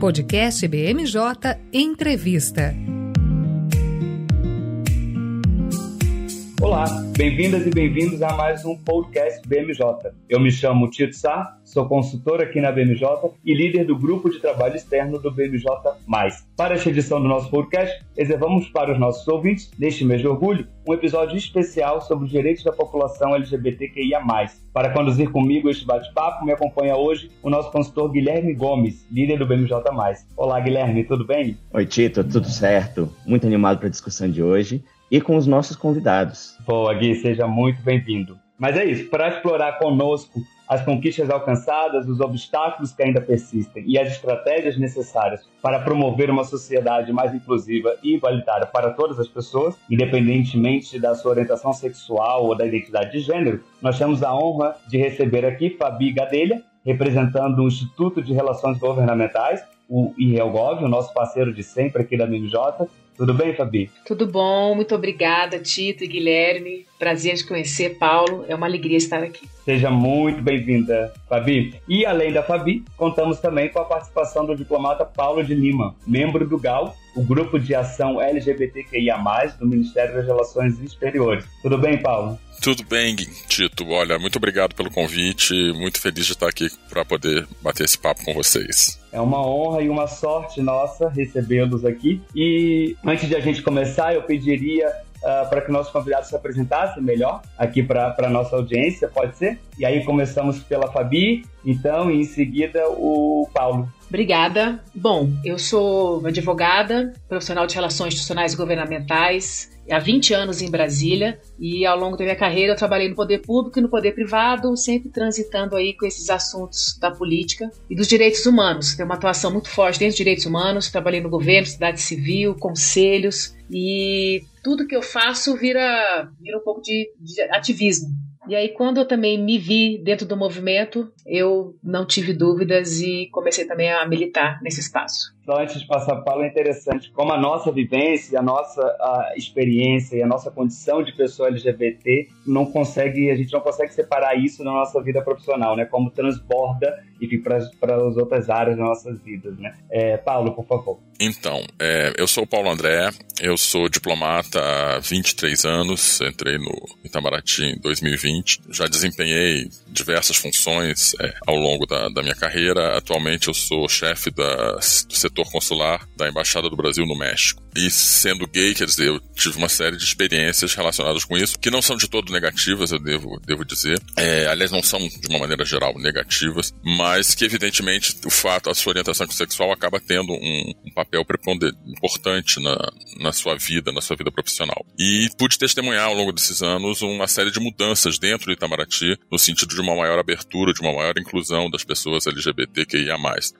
Podcast BMJ Entrevista. Olá, bem-vindas e bem-vindos a mais um podcast BMJ. Eu me chamo Tito Sá, sou consultor aqui na BMJ e líder do grupo de trabalho externo do BMJ+. Para esta edição do nosso podcast, reservamos para os nossos ouvintes, neste mês de orgulho, um episódio especial sobre os direitos da população LGBTQIA+. Para conduzir comigo este bate-papo, me acompanha hoje o nosso consultor Guilherme Gomes, líder do BMJ+. Olá, Guilherme, tudo bem? Oi, Tito, tudo certo? Muito animado para a discussão de hoje e com os nossos convidados. Boa, Gui, seja muito bem-vindo. Mas é isso, para explorar conosco as conquistas alcançadas, os obstáculos que ainda persistem e as estratégias necessárias para promover uma sociedade mais inclusiva e igualitária para todas as pessoas, independentemente da sua orientação sexual ou da identidade de gênero, nós temos a honra de receber aqui Fabi Gadelha, representando o Instituto de Relações Governamentais, o IRELGOV, o nosso parceiro de sempre aqui da MMJ, tudo bem, Fabi? Tudo bom, muito obrigada, Tito e Guilherme. Prazer de conhecer, Paulo. É uma alegria estar aqui. Seja muito bem-vinda, Fabi. E além da Fabi, contamos também com a participação do diplomata Paulo de Lima, membro do GAL, o Grupo de Ação LGBTQIA+, do Ministério das Relações Exteriores. Tudo bem, Paulo? Tudo bem, Tito. Olha, muito obrigado pelo convite. Muito feliz de estar aqui para poder bater esse papo com vocês. É uma honra e uma sorte nossa recebê-los aqui. E antes de a gente começar, eu pediria uh, para que nossos convidados se apresentassem melhor aqui para a nossa audiência, pode ser? E aí começamos pela Fabi, então, e em seguida o Paulo. Obrigada. Bom, eu sou advogada, profissional de relações institucionais e governamentais, há 20 anos em Brasília e ao longo da minha carreira eu trabalhei no poder público e no poder privado, sempre transitando aí com esses assuntos da política e dos direitos humanos. Tenho uma atuação muito forte dentro dos direitos humanos, trabalhei no governo, cidade civil, conselhos e tudo que eu faço vira, vira um pouco de, de ativismo. E aí, quando eu também me vi dentro do movimento, eu não tive dúvidas e comecei também a militar nesse espaço. Só antes de passar a Paulo, é interessante como a nossa vivência, a nossa a experiência e a nossa condição de pessoa LGBT não consegue, a gente não consegue separar isso da nossa vida profissional, né? Como transborda, enfim, para as outras áreas das nossas vidas, né? É, Paulo, por favor. Então, é, eu sou o Paulo André, eu sou diplomata há 23 anos, entrei no Itamaraty em 2020, já desempenhei diversas funções é, ao longo da, da, minha carreira. Atualmente eu sou chefe da, do setor consular da Embaixada do Brasil no México. E sendo gay, quer dizer, eu tive uma série de experiências relacionadas com isso, que não são de todo negativas, eu devo, devo dizer. É, aliás, não são, de uma maneira geral, negativas, mas que, evidentemente, o fato, a sua orientação sexual acaba tendo um, um papel importante na, na sua vida, na sua vida profissional. E pude testemunhar ao longo desses anos uma série de mudanças dentro do Itamaraty, no sentido de uma maior abertura, de uma maior inclusão das pessoas LGBTQIA+.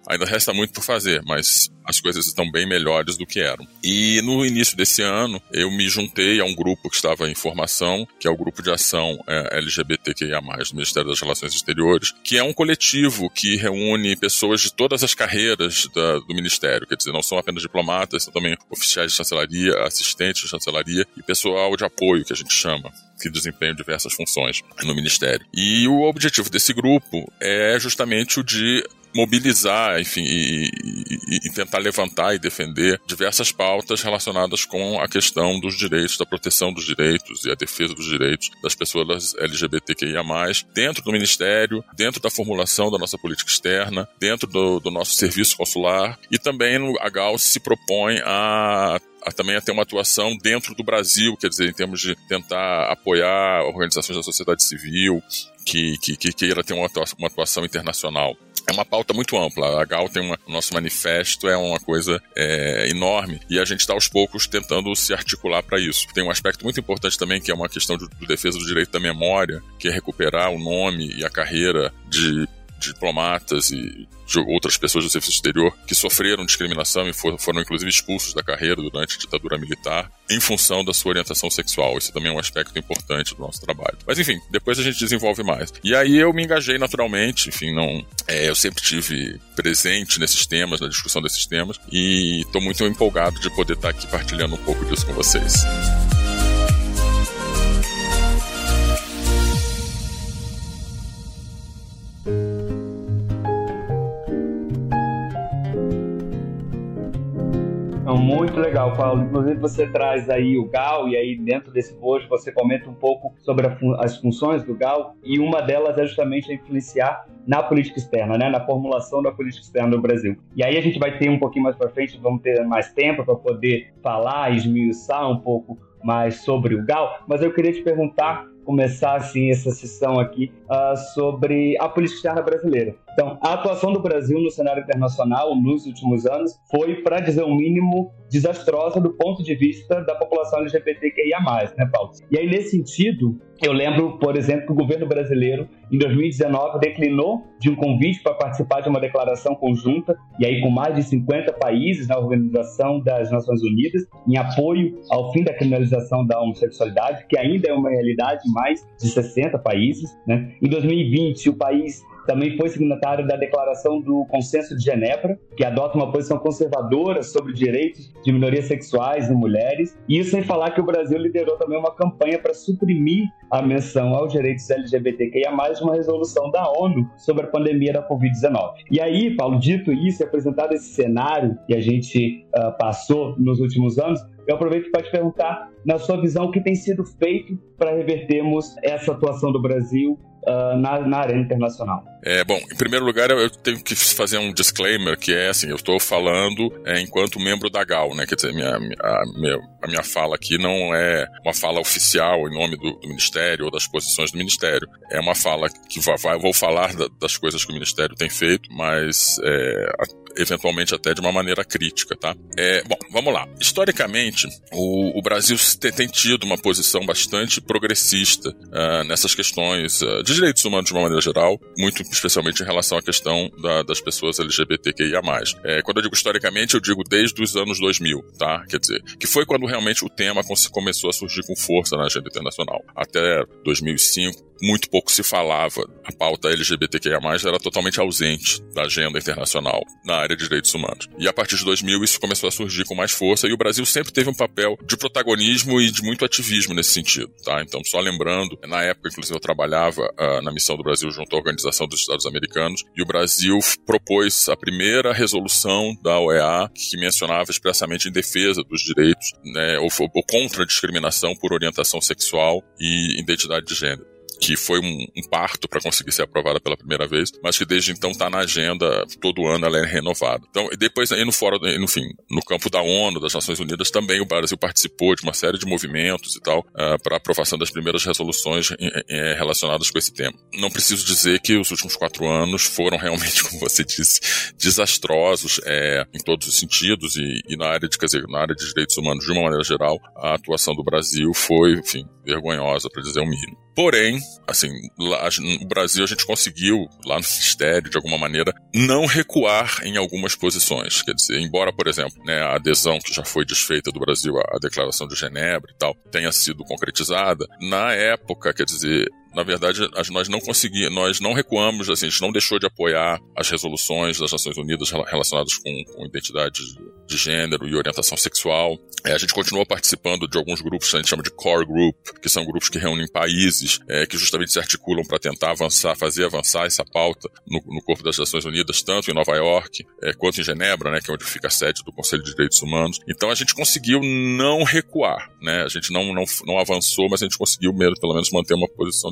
Ainda resta muito por fazer, mas as coisas estão bem melhores do que eram. E no início desse ano, eu me juntei a um grupo que estava em formação, que é o Grupo de Ação é, LGBTQIA+, do Ministério das Relações Exteriores, que é um coletivo que reúne pessoas de todas as carreiras da, do Ministério, quer dizer, não são apenas diplomatas, são também oficiais de chancelaria, assistentes de chancelaria e pessoal de apoio, que a gente chama que desempenham diversas funções no Ministério. E o objetivo desse grupo é justamente o de mobilizar, enfim, e, e, e, tentar levantar e defender diversas pautas relacionadas com a questão dos direitos, da proteção dos direitos e a defesa dos direitos das pessoas LGBTQIA+, dentro do Ministério, dentro da formulação da nossa política externa, dentro do, do nosso serviço consular e também a GAL se propõe a a, também a ter uma atuação dentro do Brasil, quer dizer, em termos de tentar apoiar organizações da sociedade civil que, que, que queira ter uma atuação, uma atuação internacional é uma pauta muito ampla. A GAL tem uma, o nosso manifesto é uma coisa é, enorme e a gente está aos poucos tentando se articular para isso. Tem um aspecto muito importante também que é uma questão de, de defesa do direito da memória, que é recuperar o nome e a carreira de diplomatas e de outras pessoas do serviço exterior que sofreram discriminação e foram, foram inclusive expulsos da carreira durante a ditadura militar em função da sua orientação sexual. Isso também é um aspecto importante do nosso trabalho. Mas enfim, depois a gente desenvolve mais. E aí eu me engajei naturalmente, enfim, não, é, eu sempre tive presente nesses temas, na discussão desses temas e estou muito empolgado de poder estar aqui partilhando um pouco disso com vocês. Muito legal, Paulo. Inclusive você traz aí o GAL e aí dentro desse post você comenta um pouco sobre as funções do GAL e uma delas é justamente influenciar na política externa, né, na formulação da política externa do Brasil. E aí a gente vai ter um pouquinho mais para frente, vamos ter mais tempo para poder falar, esmiuçar um pouco mais sobre o GAL, mas eu queria te perguntar começar assim essa sessão aqui uh, sobre a política externa brasileira. Então, a atuação do Brasil no cenário internacional nos últimos anos foi, para dizer o mínimo, desastrosa do ponto de vista da população LGBTQIA+, né, Paulo? E aí, nesse sentido, eu lembro, por exemplo, que o governo brasileiro, em 2019, declinou de um convite para participar de uma declaração conjunta, e aí com mais de 50 países na Organização das Nações Unidas, em apoio ao fim da criminalização da homossexualidade, que ainda é uma realidade em mais de 60 países. Né? Em 2020, o país também foi signatário da Declaração do Consenso de Genebra, que adota uma posição conservadora sobre direitos de minorias sexuais e mulheres. E isso sem falar que o Brasil liderou também uma campanha para suprimir a menção aos direitos LGBTQIA+, uma resolução da ONU sobre a pandemia da Covid-19. E aí, Paulo, dito isso e apresentado esse cenário que a gente uh, passou nos últimos anos, eu aproveito para te perguntar, na sua visão, o que tem sido feito para revertermos essa atuação do Brasil uh, na, na arena internacional? É, bom, em primeiro lugar, eu tenho que fazer um disclaimer, que é assim, eu estou falando é, enquanto membro da GAL, né? Quer dizer, minha, a, minha, a minha fala aqui não é uma fala oficial em nome do, do Ministério ou das posições do Ministério. É uma fala que vai, vou falar da, das coisas que o Ministério tem feito, mas é, eventualmente até de uma maneira crítica, tá? É, bom, vamos lá. Historicamente, o, o Brasil tem, tido uma posição bastante progressista uh, nessas questões uh, de direitos humanos de uma maneira geral, muito especialmente em relação à questão da, das pessoas LGBTQIA+. É, quando eu digo historicamente, eu digo desde os anos 2000, tá? Quer dizer, que foi quando realmente o tema começou a surgir com força na agenda internacional. Até 2005, muito pouco se falava. A pauta LGBTQIA+, era totalmente ausente da agenda internacional na área de direitos humanos. E a partir de 2000 isso começou a surgir com mais força e o Brasil sempre teve um papel de protagonismo e de muito ativismo nesse sentido, tá? Então, só lembrando, na época, inclusive, eu trabalhava uh, na missão do Brasil junto à Organização dos Estados Americanos e o Brasil propôs a primeira resolução da OEA que mencionava expressamente em defesa dos direitos, né, ou, ou contra a discriminação por orientação sexual e identidade de gênero que foi um, um parto para conseguir ser aprovada pela primeira vez, mas que desde então está na agenda, todo ano ela é renovada. Então, e depois aí no fórum, no fim, no campo da ONU, das Nações Unidas, também o Brasil participou de uma série de movimentos e tal, uh, ah, para aprovação das primeiras resoluções em, em, relacionadas com esse tema. Não preciso dizer que os últimos quatro anos foram realmente, como você disse, desastrosos é, em todos os sentidos e, e na área de, quer dizer, na área de direitos humanos de uma maneira geral, a atuação do Brasil foi, enfim, vergonhosa, para dizer o mínimo. Porém, assim, lá no Brasil a gente conseguiu, lá no Ministério, de alguma maneira, não recuar em algumas posições. Quer dizer, embora, por exemplo, né, a adesão que já foi desfeita do Brasil à Declaração de Genebra e tal, tenha sido concretizada, na época, quer dizer, na verdade, nós não conseguimos, nós não recuamos, assim, a gente não deixou de apoiar as resoluções das Nações Unidas relacionadas com, com identidade de gênero e orientação sexual. É, a gente continua participando de alguns grupos que a gente chama de core group, que são grupos que reúnem países é, que justamente se articulam para tentar avançar, fazer avançar essa pauta no, no, corpo das Nações Unidas, tanto em Nova York é, quanto em Genebra, né, que é onde fica a sede do Conselho de Direitos Humanos. Então a gente conseguiu não recuar, né? A gente não, não, não avançou, mas a gente conseguiu mesmo, pelo menos manter uma posição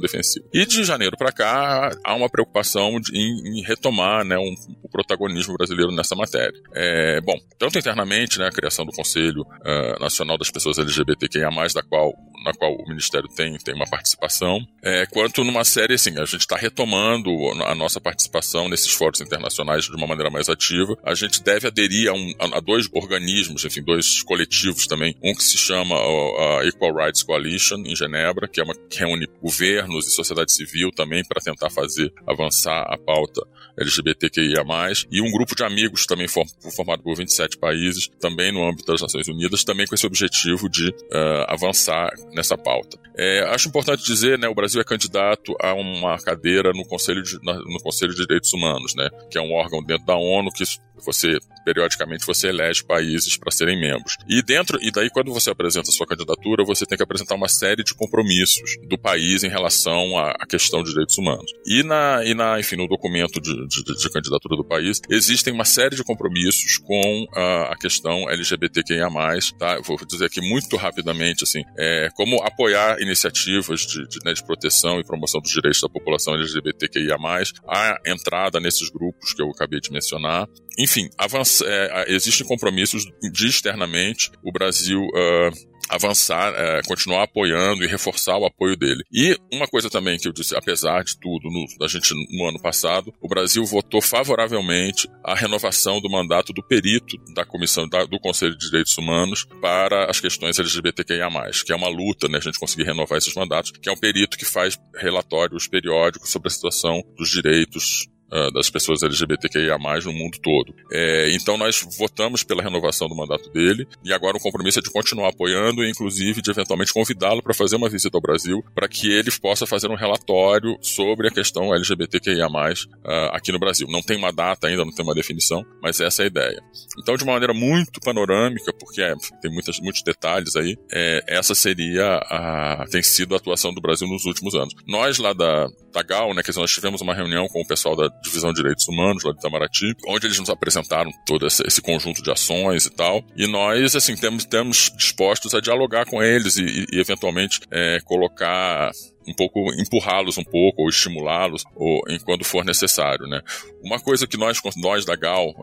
E de janeiro para cá há uma preocupação em, em, retomar né, um, o protagonismo brasileiro nessa matéria. É, bom, tanto internamente, né, a criação do Conselho uh, Nacional das Pessoas LGBTQIA+, da qual, na qual o Ministério tem, tem uma participação, é, quanto numa série, assim, a gente está retomando a nossa participação nesses fóruns internacionais de uma maneira mais ativa. A gente deve aderir a, um, a dois organismos, enfim, dois coletivos também, um que se chama a Equal Rights Coalition, em Genebra, que é uma que reúne governos e sociedade civil também para tentar fazer avançar a pauta LGBTQIA+, e um grupo de amigos também formado por 27 países, também no âmbito das Nações Unidas, também com esse objetivo de uh, avançar nessa pauta. É, acho importante dizer, né, o Brasil é candidato a uma cadeira no Conselho de, no Conselho de Direitos Humanos, né, que é um órgão dentro da ONU que Você periodicamente você elege países para serem membros. E dentro e daí quando você apresenta a sua candidatura, você tem que apresentar uma série de compromissos do país em relação à, questão de direitos humanos. E na e na enfim no documento de, de, de candidatura do país existem uma série de compromissos com a, a questão LGBTQIA+, tá? vou dizer aqui muito rapidamente assim, é, como apoiar iniciativas de, de, né, de proteção e promoção dos direitos da população LGBTQIA+, a entrada nesses grupos que eu acabei de mencionar. Enfim, avança, é, existem compromissos de externamente o Brasil uh, avançar, é, continuar apoiando e reforçar o apoio dele. E uma coisa também que eu disse, apesar de tudo, no, a gente no ano passado, o Brasil votou favoravelmente a renovação do mandato do perito da Comissão da, do Conselho de Direitos Humanos para as questões LGBTQIA+, que é uma luta, né, a gente conseguir renovar esses mandatos, que é um perito que faz relatórios periódicos sobre a situação dos direitos uh, das pessoas LGBTQIA+, no mundo todo. É, então nós votamos pela renovação do mandato dele e agora o compromisso é de continuar apoiando e inclusive de eventualmente convidá-lo para fazer uma visita ao Brasil para que ele possa fazer um relatório sobre a questão LGBTQIA+, uh, aqui no Brasil. Não tem uma data ainda, não tem uma definição, mas essa é a ideia. Então de uma maneira muito panorâmica, porque é, tem muitas, muitos detalhes aí, é, essa seria a, tem sido a atuação do Brasil nos últimos anos. Nós lá da, da GAL, né, que nós tivemos uma reunião com o pessoal da Divisão de Direitos Humanos lá de Itamaraty, onde eles nos apresentaram todo esse, conjunto de ações e tal. E nós, assim, temos, temos dispostos a dialogar com eles e, e eventualmente é, colocar um pouco empurrá-los um pouco ou estimulá-los ou enquanto for necessário, né? Uma coisa que nós nós da Gal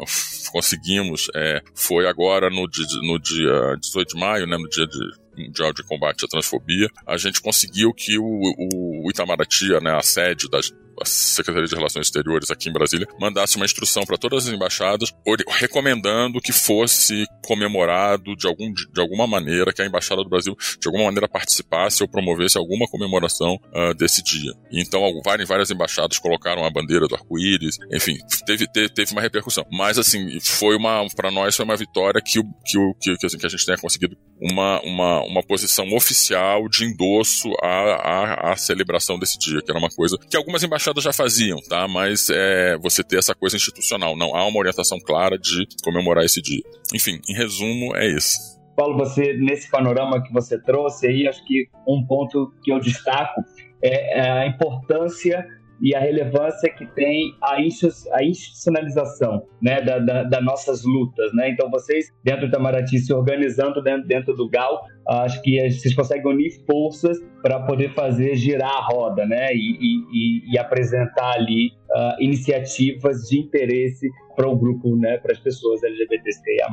conseguimos é, foi agora no dia, no dia 18 de maio, né, no dia de Mundial de Combate à Transfobia, a gente conseguiu que o, o, o Itamaraty, né, a sede das, a Secretaria de Relações Exteriores aqui em Brasília mandasse uma instrução para todas as embaixadas recomendando que fosse comemorado de, algum, de alguma maneira, que a Embaixada do Brasil de alguma maneira participasse ou promovesse alguma comemoração uh, desse dia. Então, várias, várias embaixadas colocaram a bandeira do arco-íris, enfim, teve, teve, teve, uma repercussão. Mas, assim, foi uma, para nós foi uma vitória que, que, que, que, assim, que a gente tenha conseguido uma, uma, uma posição oficial de endosso à, à, à celebração desse dia, que era uma coisa que algumas embaixadas já faziam, tá? Mas é, você ter essa coisa institucional. Não há uma orientação clara de comemorar esse dia. Enfim, em resumo, é isso. Paulo, você, nesse panorama que você trouxe aí, acho que um ponto que eu destaco é, é a importância e a relevância que tem a, institucionalização né, das da, da nossas lutas. Né? Então, vocês, dentro do Itamaraty, se organizando dentro, dentro do GAL, acho que vocês conseguem unir forças para poder fazer girar a roda né? e, e, e apresentar ali uh, iniciativas de interesse para o grupo, né, para as pessoas LGBTQIA+.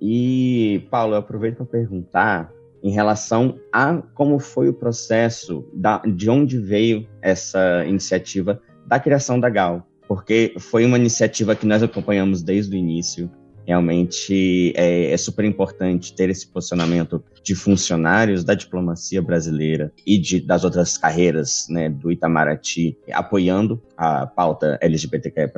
E, Paulo, eu aproveito para perguntar em relação a como foi o processo, da, de onde veio essa iniciativa da criação da GAL, porque foi uma iniciativa que nós acompanhamos desde o início. Realmente é, é, super importante ter esse posicionamento de funcionários da diplomacia brasileira e de, das outras carreiras né, do Itamaraty apoiando a pauta LGBTQIA+.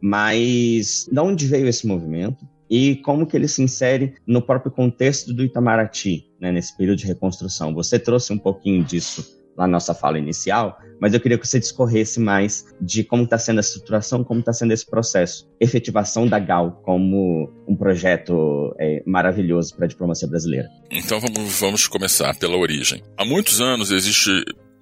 Mas de onde veio esse movimento? E como que ele se insere no próprio contexto do Itamaraty, né, nesse período de reconstrução. Você trouxe um pouquinho disso na nossa fala inicial, mas eu queria que você discorresse mais de como está sendo a estruturação, como está sendo esse processo, efetivação da GAL como um projeto é, maravilhoso para a diplomacia brasileira. Então vamos, vamos começar pela origem. Há muitos anos existe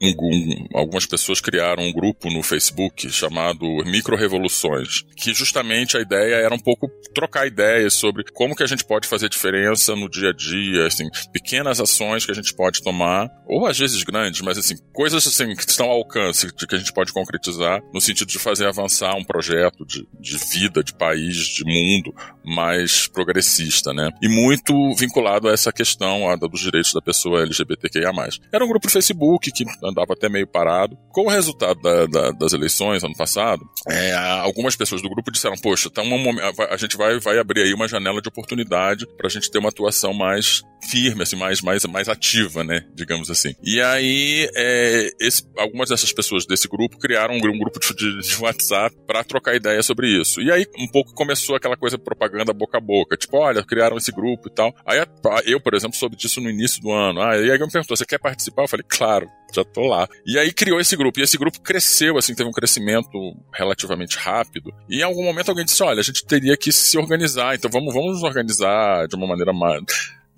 um, um, algumas pessoas criaram um grupo no Facebook chamado Micro Revoluções, que justamente a ideia era um pouco trocar ideias sobre como que a gente pode fazer diferença no dia a dia, assim, pequenas ações que a gente pode tomar, ou às vezes grandes, mas assim, coisas assim que estão ao alcance, de que a gente pode concretizar no sentido de fazer avançar um projeto de, de vida, de país, de mundo mais progressista, né? E muito vinculado a essa questão a, dos direitos da pessoa LGBTQIA+. Era um grupo do Facebook que andava até meio parado. Com o resultado da, da, das eleições ano passado, é, algumas pessoas do grupo disseram: Poxa, tá um, a gente vai, vai abrir aí uma janela de oportunidade para a gente ter uma atuação mais firme, assim, mais, mais, mais ativa, né? Digamos assim. E aí, é, esse, algumas dessas pessoas desse grupo criaram um, um grupo de, de WhatsApp para trocar ideia sobre isso. E aí, um pouco começou aquela coisa de propaganda boca a boca. Tipo, olha, criaram esse grupo e tal. Aí eu, por exemplo, soube disso no início do ano. Ah, e aí me perguntou, você quer participar? Eu falei, claro já tô lá. E aí criou esse grupo. E esse grupo cresceu, assim, teve um crescimento relativamente rápido. E em algum momento alguém disse: olha, a gente teria que se organizar, então vamos, vamos nos organizar de uma maneira mais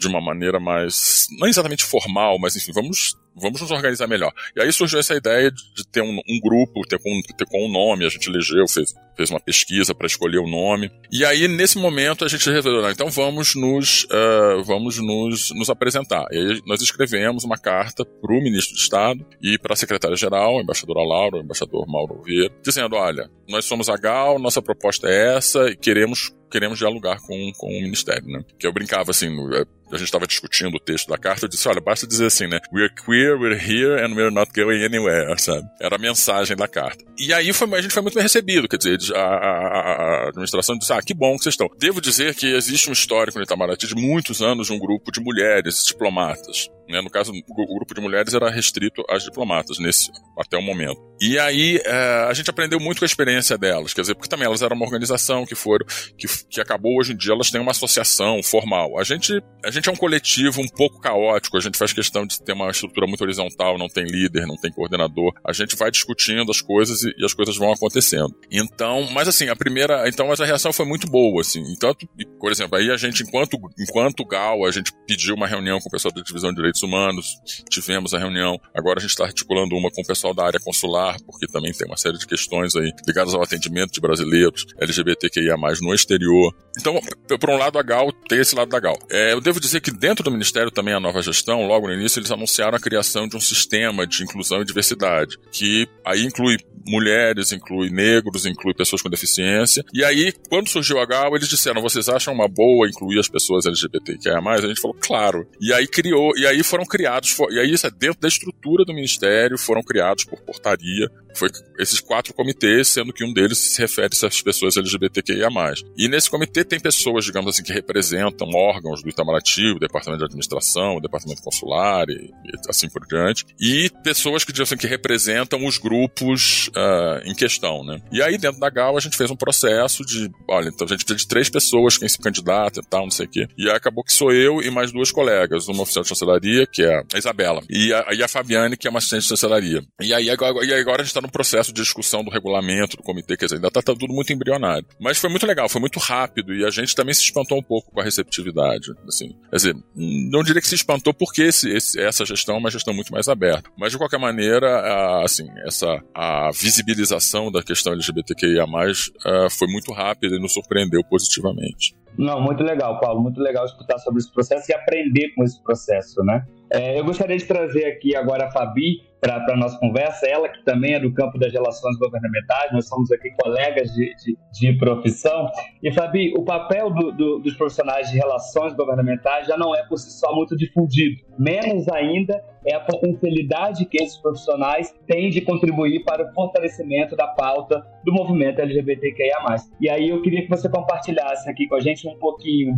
de uma maneira mais, não exatamente formal, mas enfim, vamos, vamos nos organizar melhor. E aí surgiu essa ideia de ter um, um grupo, ter com, ter com um nome, a gente elegeu, fez, fez uma pesquisa para escolher o nome. E aí, nesse momento, a gente resolveu, então vamos nos, uh, vamos nos, nos apresentar. E aí nós escrevemos uma carta para o ministro de Estado e para a secretária-geral, a embaixadora Laura, o embaixador Mauro Vieira, dizendo, olha, nós somos a GAL, nossa proposta é essa e queremos queremos dialogar com, com o Ministério, né? Que eu brincava assim, é, a gente estava discutindo o texto da carta, eu disse, olha, basta dizer assim, né? We're queer, we're here and we're not going anywhere, sabe? Era a mensagem da carta. E aí foi, a gente foi muito bem recebido, quer dizer, a, a, a administração disse, ah, que bom que vocês estão. Devo dizer que existe um histórico no Itamaraty de muitos anos de um grupo de mulheres diplomatas. Né? No caso, o grupo de mulheres era restrito às diplomatas nesse até o momento. E aí é, a gente aprendeu muito com a experiência delas, quer dizer, porque também elas eram uma organização que foram que, que acabou hoje em dia elas têm uma associação formal. A gente a gente é um coletivo um pouco caótico. A gente faz questão de ter uma estrutura muito horizontal, não tem líder, não tem coordenador. A gente vai discutindo as coisas e, e as coisas vão acontecendo. Então, mas assim, a primeira, então mas a reação foi muito boa, assim. Então, por exemplo, aí a gente enquanto enquanto Gal, a gente pediu uma reunião com o pessoal da divisão de direitos humanos, tivemos a reunião. Agora a gente está articulando uma com o pessoal da área consular, porque também tem uma série de questões aí ligadas ao atendimento de brasileiros LGBTQIA+, no exterior. Então, por um lado, a Gal tem esse lado da Gal. É, eu devo dizer que dentro do Ministério também a nova gestão, logo no início, eles anunciaram a criação de um sistema de inclusão e diversidade, que aí inclui mulheres, inclui negros, inclui pessoas com deficiência. E aí, quando surgiu a GAL, eles disseram: vocês acham uma boa incluir as pessoas LGBTQIA? A gente falou, claro. E aí criou, e aí foram criados, e aí isso é dentro da estrutura do Ministério, foram criados por portaria foi esses quatro comitês, sendo que um deles se refere essas pessoas LGBTQIA+. E nesse comitê tem pessoas, digamos assim, que representam órgãos do Itamaraty, o Departamento de Administração, o Departamento Consular e, e assim por diante, e pessoas que, assim, que representam os grupos uh, em questão, né? E aí, dentro da GAL, a gente fez um processo de, olha, então a gente precisa de três pessoas, quem se candidata e tal, não sei o quê. E aí acabou que sou eu e mais duas colegas, uma oficial de chancelaria, que é a Isabela, e a, e a Fabiane, que é uma assistente de chancelaria. E aí agora, e agora a gente está no processo de discussão do regulamento do comitê, quer dizer, ainda está tá tudo muito embrionário. Mas foi muito legal, foi muito rápido e a gente também se espantou um pouco com a receptividade. Assim, quer dizer, não diria que se espantou porque esse, esse, essa gestão é uma gestão muito mais aberta. Mas de qualquer maneira, a, assim, essa a visibilização da questão LGBTQIA+, uh, foi muito rápida e nos surpreendeu positivamente. Não, muito legal, Paulo. Muito legal escutar sobre esse processo e aprender com esse processo, né? É, eu gostaria de trazer aqui agora a Fabi para a nossa conversa, ela que também é do campo das relações governamentais, nós somos aqui colegas de, de, de profissão. E, Fabi, o papel do, do, dos profissionais de relações governamentais já não é por si só muito difundido, menos ainda é a potencialidade que esses profissionais têm de contribuir para o fortalecimento da pauta do movimento LGBTQIA+. E aí eu queria que você compartilhasse aqui com a gente um pouquinho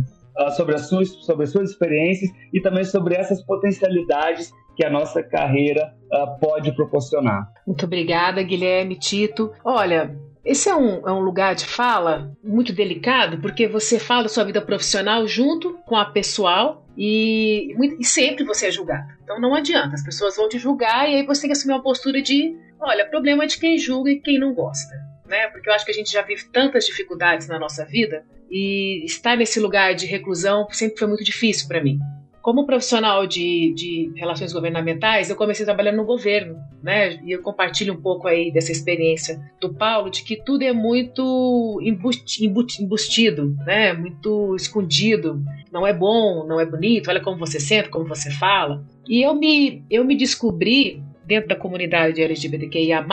sobre, as suas, sobre as suas experiências e também sobre essas potencialidades que a nossa carreira uh, pode proporcionar. Muito obrigada, Guilherme, Tito. Olha, esse é um, é um lugar de fala muito delicado, porque você fala da sua vida profissional junto com a pessoal e, e, sempre você é julgado. Então não adianta, as pessoas vão te julgar e aí você tem que assumir uma postura de: olha, problema é de quem julga e quem não gosta. Né? Porque eu acho que a gente já vive tantas dificuldades na nossa vida e estar nesse lugar de reclusão sempre foi muito difícil para mim. Como profissional de, de relações governamentais, eu comecei trabalhando no governo, né? E eu compartilho um pouco aí dessa experiência do Paulo, de que tudo é muito embustido, né? Muito escondido. Não é bom, não é bonito. Olha como você senta, como você fala. E eu me, eu me descobri dentro da comunidade LGBTQIA+,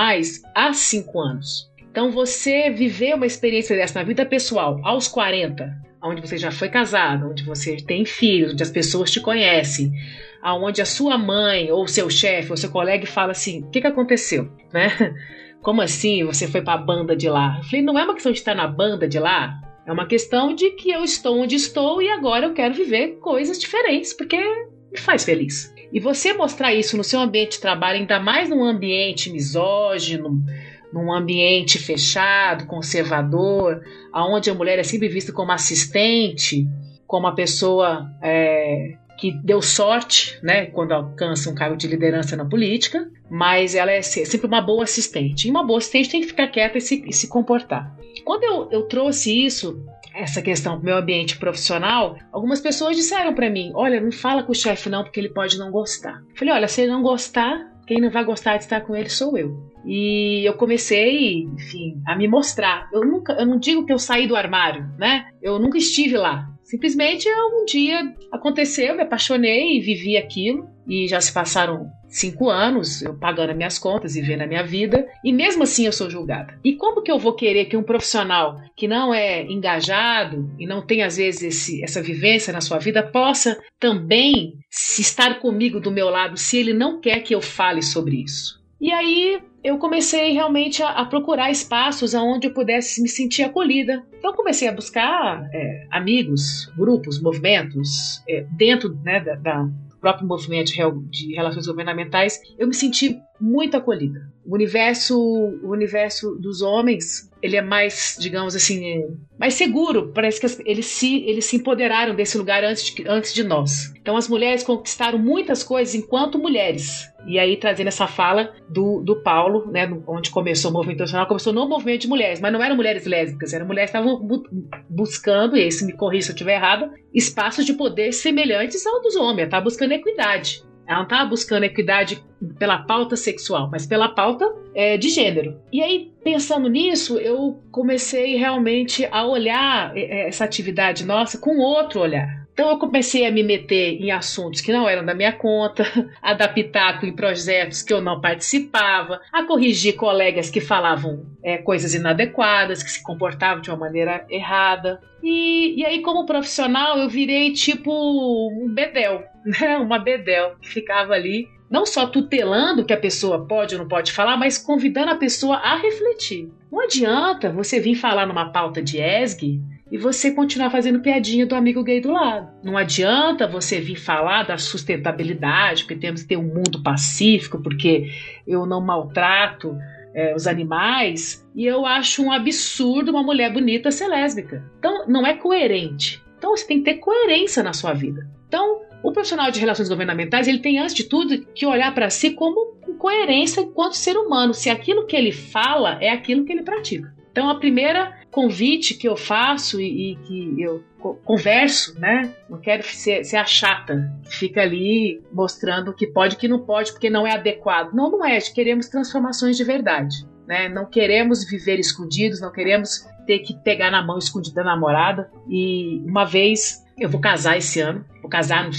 há cinco anos. Então, você viver uma experiência dessa na vida pessoal, aos 40, onde você já foi casado, onde você tem filhos, onde as pessoas te conhecem, aonde a sua mãe ou seu chefe ou seu colega fala assim: o que, que aconteceu? Né? Como assim você foi para a banda de lá? Eu falei: não é uma questão de estar na banda de lá, É uma questão de que eu estou onde estou e agora eu quero viver coisas diferentes, porque me faz feliz. E você mostrar isso no seu ambiente de trabalho, ainda mais num ambiente misógino, num ambiente fechado, conservador, aonde a mulher é sempre vista como assistente, como uma pessoa é, que deu sorte, né, quando alcança um cargo de liderança na política, mas ela é sempre uma boa assistente. E uma boa assistente tem que ficar quieta e se, e se comportar. Quando eu, eu trouxe isso essa questão do meu ambiente profissional, algumas pessoas disseram para mim: olha, não fala com o chefe não, porque ele pode não gostar. Eu falei: olha, se ele não gostar, quem não vai gostar de estar com ele sou eu. E eu comecei, enfim, a me mostrar. Eu nunca, eu não digo que eu saí do armário, né? Eu nunca estive lá. Simplesmente um dia aconteceu, me apaixonei e vivi aquilo. E já se passaram cinco anos, eu pagando as minhas contas e vendo a minha vida, e mesmo assim eu sou julgada. E como que eu vou querer que um profissional que não é engajado e não tem às vezes esse, essa vivência na sua vida possa também estar comigo do meu lado se ele não quer que eu fale sobre isso? E aí eu comecei realmente a, a, procurar espaços onde eu pudesse me sentir acolhida. Então comecei a buscar é, amigos, grupos, movimentos é, dentro né, da, da, próprio movimento de relações governamentais, eu me senti muito acolhida. O universo, o universo dos homens, ele é mais, digamos assim, mais seguro. Parece que eles se, eles se empoderaram desse lugar antes de, antes de nós. Então as mulheres conquistaram muitas coisas enquanto mulheres. E aí trazendo essa fala do, do Paulo, né, onde começou o movimento internacional, começou no movimento de mulheres, mas não eram mulheres lésbicas, eram mulheres que estavam bu buscando, e se me corrija se eu estiver errado, espaços de poder semelhantes ao dos homens, tá buscando equidade. Ela não estava buscando equidade pela pauta sexual, mas pela pauta é, de gênero. E aí, pensando nisso, eu comecei realmente a olhar é, essa atividade nossa com outro olhar. Então eu comecei a me meter em assuntos que não eram da minha conta, a dar pitaco em projetos que eu não participava, a corrigir colegas que falavam é, coisas inadequadas, que se comportavam de uma maneira errada. E, e aí, como profissional, eu virei tipo um bedel, né? Uma bedel que ficava ali não só tutelando o que a pessoa pode ou não pode falar, mas convidando a pessoa a refletir. Não adianta você vir falar numa pauta de ESG e você continuar fazendo piadinha do amigo gay do lado. Não adianta você vir falar da sustentabilidade, porque temos que ter um mundo pacífico, porque eu não maltrato é, os animais, e eu acho um absurdo uma mulher bonita ser lésbica. Então, não é coerente. Então, você tem que ter coerência na sua vida. Então, o profissional de relações governamentais, ele tem, antes de tudo, que olhar para si como coerência enquanto ser humano, se aquilo que ele fala é aquilo que ele pratica. Então, a primeira convite que eu faço e, e que eu converso, né? Não quero ser, ser a chata que fica ali mostrando o que pode e que não pode, porque não é adequado. Não, não é. Queremos transformações de verdade. Né? Não queremos viver escondidos, não queremos ter que pegar na mão escondida da namorada. E uma vez eu vou casar esse ano, vou casar no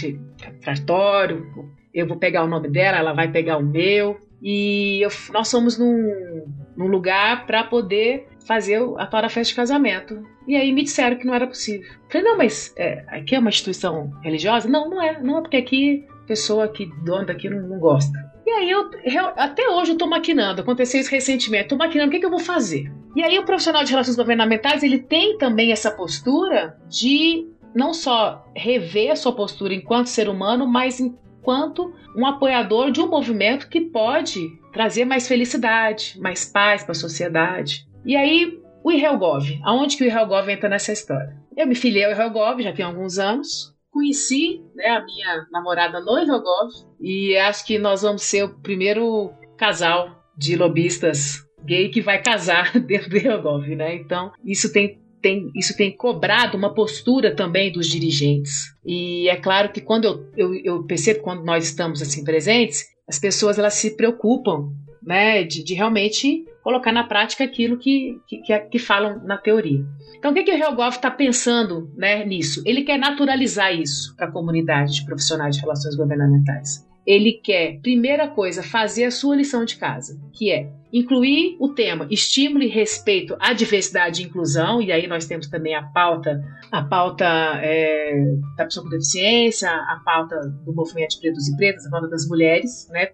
cartório, eu vou pegar o nome dela, ela vai pegar o meu. E eu, nós somos num, num lugar para poder fazer a para festa de casamento. E aí me disseram que não era possível. Falei, não, mas é, aqui é uma instituição religiosa? Não, não é. Não é porque aqui pessoa que dona daqui não, não gosta. E aí eu, eu, até hoje eu tô maquinando, aconteceu isso recentemente, tô maquinando o que, que eu vou fazer. E aí o profissional de relações governamentais, ele tem também essa postura de não só rever a sua postura enquanto ser humano, mas enquanto um apoiador de um movimento que pode trazer mais felicidade, mais paz para a sociedade. E aí, o IRELGOV, aonde que o IRELGOV entra nessa história? Eu me filiei ao IRELGOV já tem alguns anos, conheci né, a minha namorada no IRELGOV e acho que nós vamos ser o primeiro casal de lobistas gay que vai casar dentro do IRELGOV, né? Então, isso tem tem, isso tem cobrado uma postura também dos dirigentes. E é claro que quando eu, eu, eu percebo quando nós estamos assim presentes, as pessoas elas se preocupam né, de, de realmente colocar na prática aquilo que, que, que falam na teoria. Então, o que, que o Helgoff está pensando né, nisso? Ele quer naturalizar isso para a comunidade de profissionais de relações governamentais. Ele quer, primeira coisa, fazer a sua lição de casa, que é incluir o tema estímulo e respeito à diversidade e inclusão, e aí nós temos também a pauta, a pauta é, da pessoa com deficiência, a pauta do movimento de pretos e pretas, a pauta das mulheres, né,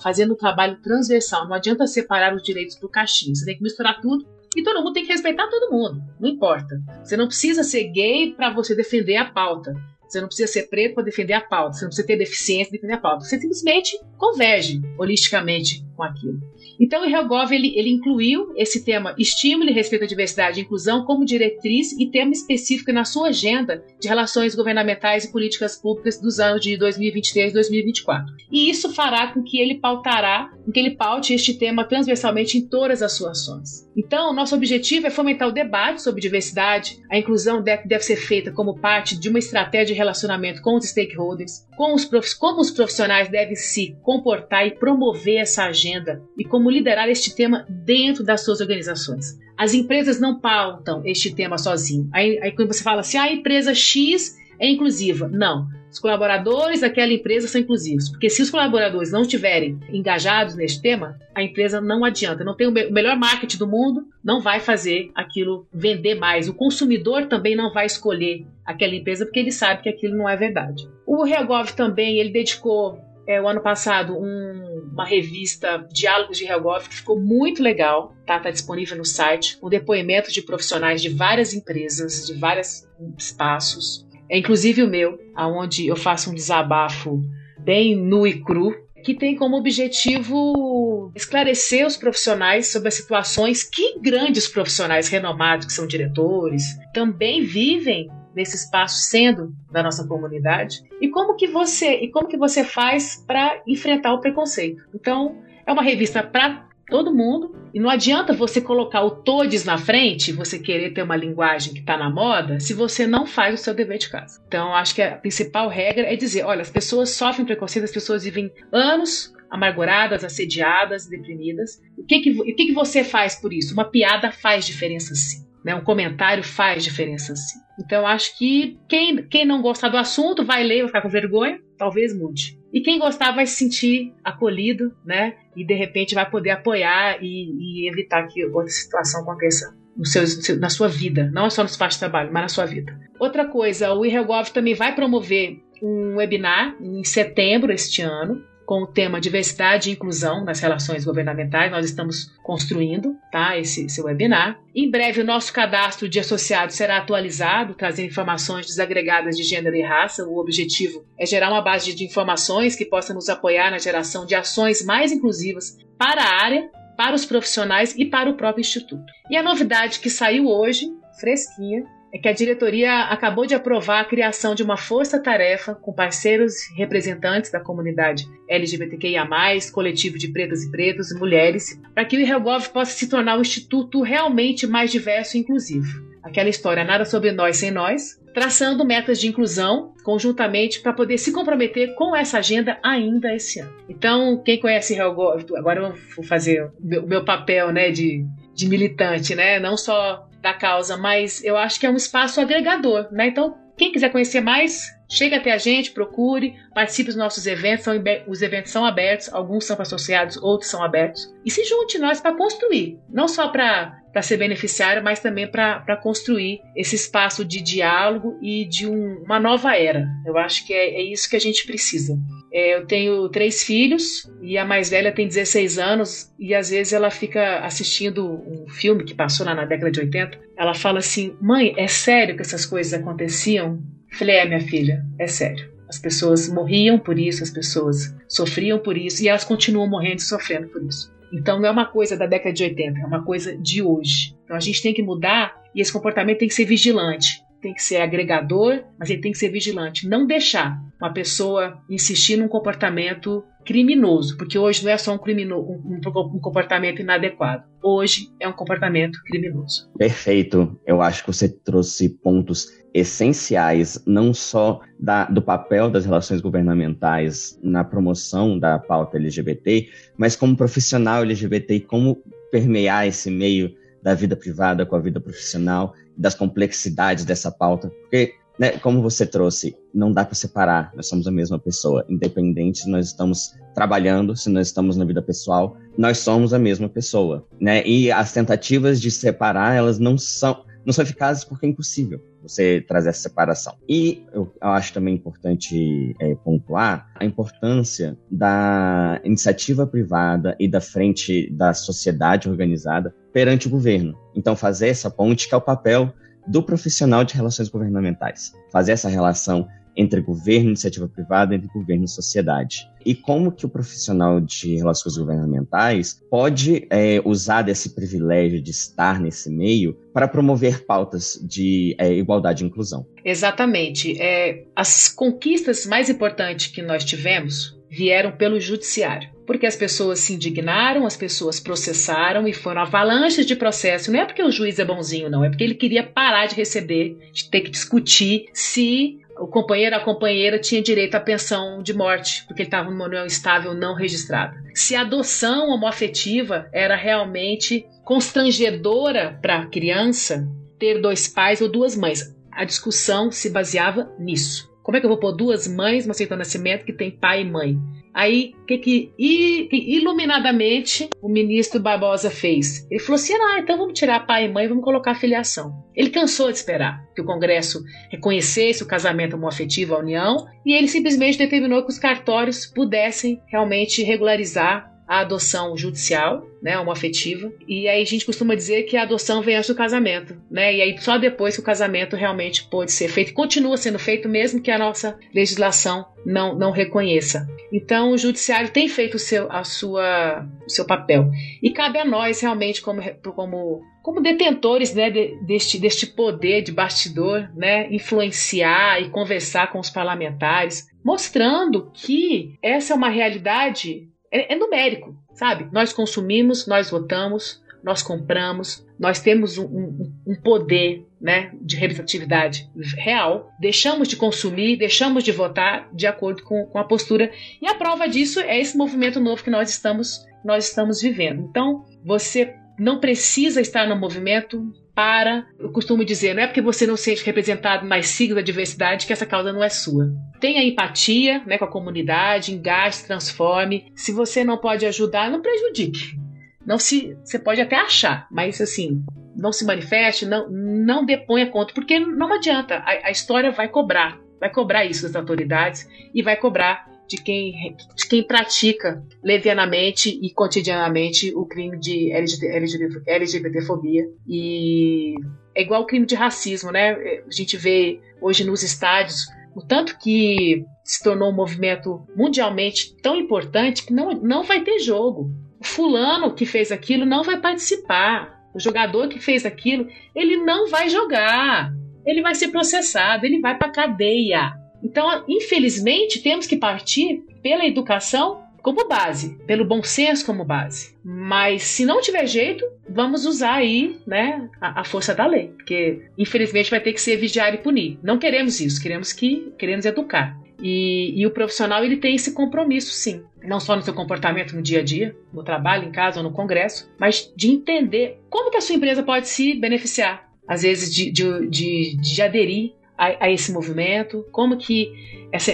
fazendo um trabalho transversal. Não adianta separar os direitos do caixinho, você tem que misturar tudo E todo mundo tem que respeitar todo mundo, não importa. Você não precisa ser gay para você defender a pauta. Você não precisa ser preto para defender a pauta. Você não precisa ter deficiência para defender a pauta. Você simplesmente converge holisticamente com aquilo. Então, o Helgov ele, ele incluiu esse tema estímulo e respeito à diversidade e inclusão como diretriz e tema específico na sua agenda de relações governamentais e políticas públicas dos anos de 2023 e 2024. E isso fará com que ele pautará, com que ele paute este tema transversalmente em todas as suas ações. Então, nosso objetivo é fomentar o debate sobre diversidade. A inclusão deve, deve ser feita como parte de uma estratégia de relacionamento com os stakeholders, com os como os profissionais devem se comportar e promover essa agenda e como liderar este tema dentro das suas organizações. As empresas não pautam este tema sozinho. Aí, aí quando você fala assim, ah, a empresa X é inclusiva. Não. Os colaboradores daquela empresa são inclusivos. Porque se os colaboradores não estiverem engajados neste tema, a empresa não adianta. Não tem o melhor marketing do mundo, não vai fazer aquilo vender mais. O consumidor também não vai escolher aquela empresa porque ele sabe que aquilo não é verdade. O Reagov também, ele dedicou é, o ano passado um, uma revista Diálogos de Helgoff que ficou muito legal, tá? Tá disponível no site, com depoimentos de profissionais de várias empresas, de vários espaços, é inclusive o meu, aonde eu faço um desabafo bem nu e cru, que tem como objetivo esclarecer os profissionais sobre as situações que grandes profissionais renomados, que são diretores, também vivem nesse espaço sendo da nossa comunidade e como que você e como que você faz para enfrentar o preconceito. Então, é uma revista para todo mundo e não adianta você colocar o todes na frente, você querer ter uma linguagem que está na moda, se você não faz o seu dever de casa. Então, acho que a principal regra é dizer, olha, as pessoas sofrem preconceito, as pessoas vivem anos amarguradas, assediadas, deprimidas. O que que, o que que você faz por isso? Uma piada faz diferença sim. Né? Um comentário faz diferença sim. Então, acho que quem, quem não gostar do assunto vai ler, vai ficar com vergonha, talvez mude. E quem gostar vai se sentir acolhido, né? E de repente vai poder apoiar e, e evitar que outra situação aconteça no seu, na sua vida, não só no espaço de trabalho, mas na sua vida. Outra coisa, o IREGOV também vai promover um webinar em setembro este ano, com o tema diversidade e inclusão nas relações governamentais. Nós estamos construindo tá, esse, esse webinar. Em breve, o nosso cadastro de associados será atualizado, trazendo informações desagregadas de gênero e raça. O objetivo é gerar uma base de informações que possa nos apoiar na geração de ações mais inclusivas para a área, para os profissionais e para o próprio Instituto. E a novidade que saiu hoje, fresquinha, é que a diretoria acabou de aprovar a criação de uma força-tarefa com parceiros representantes da comunidade LGBTQIA+, coletivo de pretas e pretos e mulheres, para que o IREGOV possa se tornar um instituto realmente mais diverso e inclusivo. Aquela história nada sobre nós sem nós, traçando metas de inclusão conjuntamente para poder se comprometer com essa agenda ainda esse ano. Então, quem conhece IREGOV, agora eu vou fazer o meu, papel né, de, de militante, né? não só da causa, mas eu acho que é um espaço agregador, né? Então, quem quiser conhecer mais, chega até a gente, procure, participe dos nossos eventos. São, os eventos são abertos, alguns são para associados, outros são abertos. E se junte nós para construir, não só para para ser beneficiário, mas também para construir esse espaço de diálogo e de um, uma nova era. Eu acho que é, é isso que a gente precisa. É, eu tenho três filhos e a mais velha tem 16 anos e às vezes ela fica assistindo um filme que passou lá na década de 80. Ela fala assim: Mãe, é sério que essas coisas aconteciam? Falei: É, minha filha, é sério. As pessoas morriam por isso, as pessoas sofriam por isso e elas continuam morrendo e sofrendo por isso. Então não é uma coisa da década de 80, é uma coisa de hoje. Então a gente tem que mudar e esse comportamento tem que ser vigilante. Tem que ser agregador, mas ele tem que ser vigilante. Não deixar uma pessoa insistir num comportamento criminoso, porque hoje não é só um, crimino, um, um, comportamento inadequado. Hoje é um comportamento criminoso. Perfeito. Eu acho que você trouxe pontos essenciais, não só da, do papel das relações governamentais na promoção da pauta LGBT, mas como profissional LGBT e como permear esse meio da vida privada com a vida profissional, das complexidades dessa pauta, porque né, como você trouxe, não dá para separar, nós somos a mesma pessoa, independente se nós estamos trabalhando, se nós estamos na vida pessoal, nós somos a mesma pessoa, né? E as tentativas de separar, elas não são, não são eficazes porque é impossível você trazer essa separação. E eu, eu acho também importante é, pontuar a importância da iniciativa privada e da frente da sociedade organizada perante o governo. Então, fazer essa ponte que é o papel do profissional de relações governamentais. Fazer essa relação entre governo iniciativa privada, entre governo e sociedade. E como que o profissional de relações governamentais pode é, usar desse privilégio de estar nesse meio para promover pautas de é, igualdade e inclusão? Exatamente. É, as conquistas mais importantes que nós tivemos vieram pelo judiciário. Porque as pessoas se indignaram, as pessoas processaram e foram avalanches de processo. Não é porque o juiz é bonzinho, não, é porque ele queria parar de receber, de ter que discutir se o companheiro, a companheira tinha direito à pensão de morte, porque ele estava numa união estável não registrada. Se a adoção homoafetiva era realmente constrangedora para a criança ter dois pais ou duas mães, a discussão se baseava nisso. Como é que eu vou pôr duas mães no aceito nascimento que tem pai e mãe? Aí, o que, que, iluminadamente o ministro Barbosa fez? Ele falou assim: ah, então vamos tirar pai e mãe vamos colocar filiação. Ele cansou de esperar que o Congresso reconhecesse o casamento homoafetivo à União e ele simplesmente determinou que os cartórios pudessem realmente regularizar a adoção judicial, né, uma afetiva. E aí a gente costuma dizer que a adoção vem antes do casamento, né? E aí só depois que o casamento realmente pode ser feito, continua sendo feito mesmo que a nossa legislação não, não reconheça. Então o judiciário tem feito o seu, a sua, o seu papel. E cabe a nós realmente como, como como detentores né, deste, deste poder de bastidor, né, influenciar e conversar com os parlamentares, mostrando que essa é uma realidade é, é numérico, sabe? Nós consumimos, nós votamos, nós compramos, nós temos um, um, um, poder né, de representatividade real, deixamos de consumir, deixamos de votar de acordo com, com, a postura. E a prova disso é esse movimento novo que nós estamos, nós estamos vivendo. Então, você não precisa estar no movimento para, eu costumo dizer, não é porque você não seja representado nas siglas da diversidade que essa causa não é sua. Tenha empatia né, com a comunidade, engaje, transforme. Se você não pode ajudar, não prejudique. Não se, você pode até achar, mas assim, não se manifeste, não, não deponha conta, porque não adianta. A, a história vai cobrar, vai cobrar isso das autoridades e vai cobrar de quem, de quem pratica levianamente e cotidianamente o crime de LGBT, LGBTfobia. E é igual o crime de racismo, né? A gente vê hoje nos estádios o tanto que se tornou um movimento mundialmente tão importante que não, não vai ter jogo. O fulano que fez aquilo não vai participar. O jogador que fez aquilo, ele não vai jogar. Ele vai ser processado, ele vai para cadeia. Então, infelizmente, temos que partir pela educação como base, pelo bom senso como base. Mas se não tiver jeito, vamos usar aí, né, a, a, força da lei, porque infelizmente vai ter que ser vigiar e punir. Não queremos isso, queremos que queremos educar. E, e, o profissional ele tem esse compromisso, sim, não só no seu comportamento no dia a dia, no trabalho, em casa ou no congresso, mas de entender como que a sua empresa pode se beneficiar, às vezes de, de, de, de aderir a, a esse movimento? Como que essa,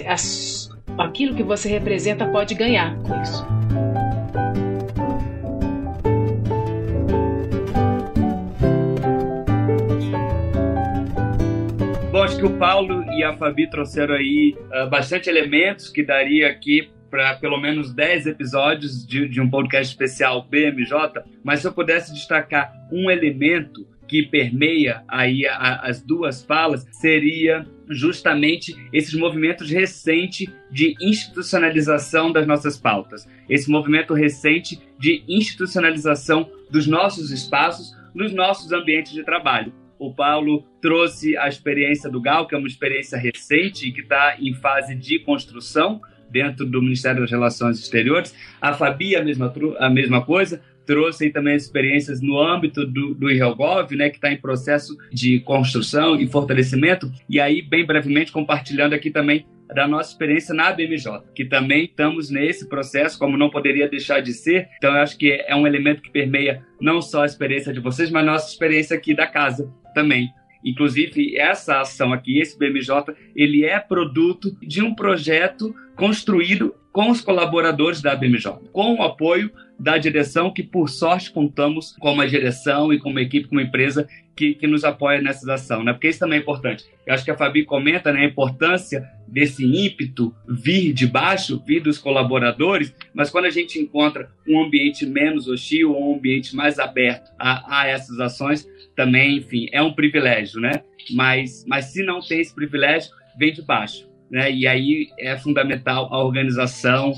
aquilo que você representa pode ganhar com isso? Bom, acho que o Paulo e a Fabi trouxeram aí uh, bastante elementos que daria aqui para pelo menos 10 episódios de, de, um podcast especial BMJ, mas se eu pudesse destacar um elemento que permeia aí a, as duas falas seria justamente esses movimentos recentes de institucionalização das nossas pautas, esse movimento recente de institucionalização dos nossos espaços, nos nossos ambientes de trabalho. O Paulo trouxe a experiência do GAL, que é uma experiência recente e que está em fase de construção dentro do Ministério das Relações Exteriores. A Fabi, a mesma, a mesma coisa, trouxe também experiências no âmbito do, do IRELGOV, né, que está em processo de construção e fortalecimento, e aí, bem brevemente, compartilhando aqui também da nossa experiência na BMJ, que também estamos nesse processo, como não poderia deixar de ser. Então, eu acho que é um elemento que permeia não só a experiência de vocês, mas nossa experiência aqui da casa também. Inclusive, essa ação aqui, esse BMJ, ele é produto de um projeto construído com os colaboradores da BMJ, com o apoio da direção, que por sorte contamos com uma direção e com uma equipe, com uma empresa que, que nos apoia nessa ação, né? Porque isso também é importante. Eu acho que a Fabi comenta né, a importância desse ímpeto vir de baixo, vir dos colaboradores, mas quando a gente encontra um ambiente menos hostil, um ambiente mais aberto a, a essas ações, também, enfim, é um privilégio, né? Mas, mas se não tem esse privilégio, vem de baixo. Né? E aí é fundamental a organização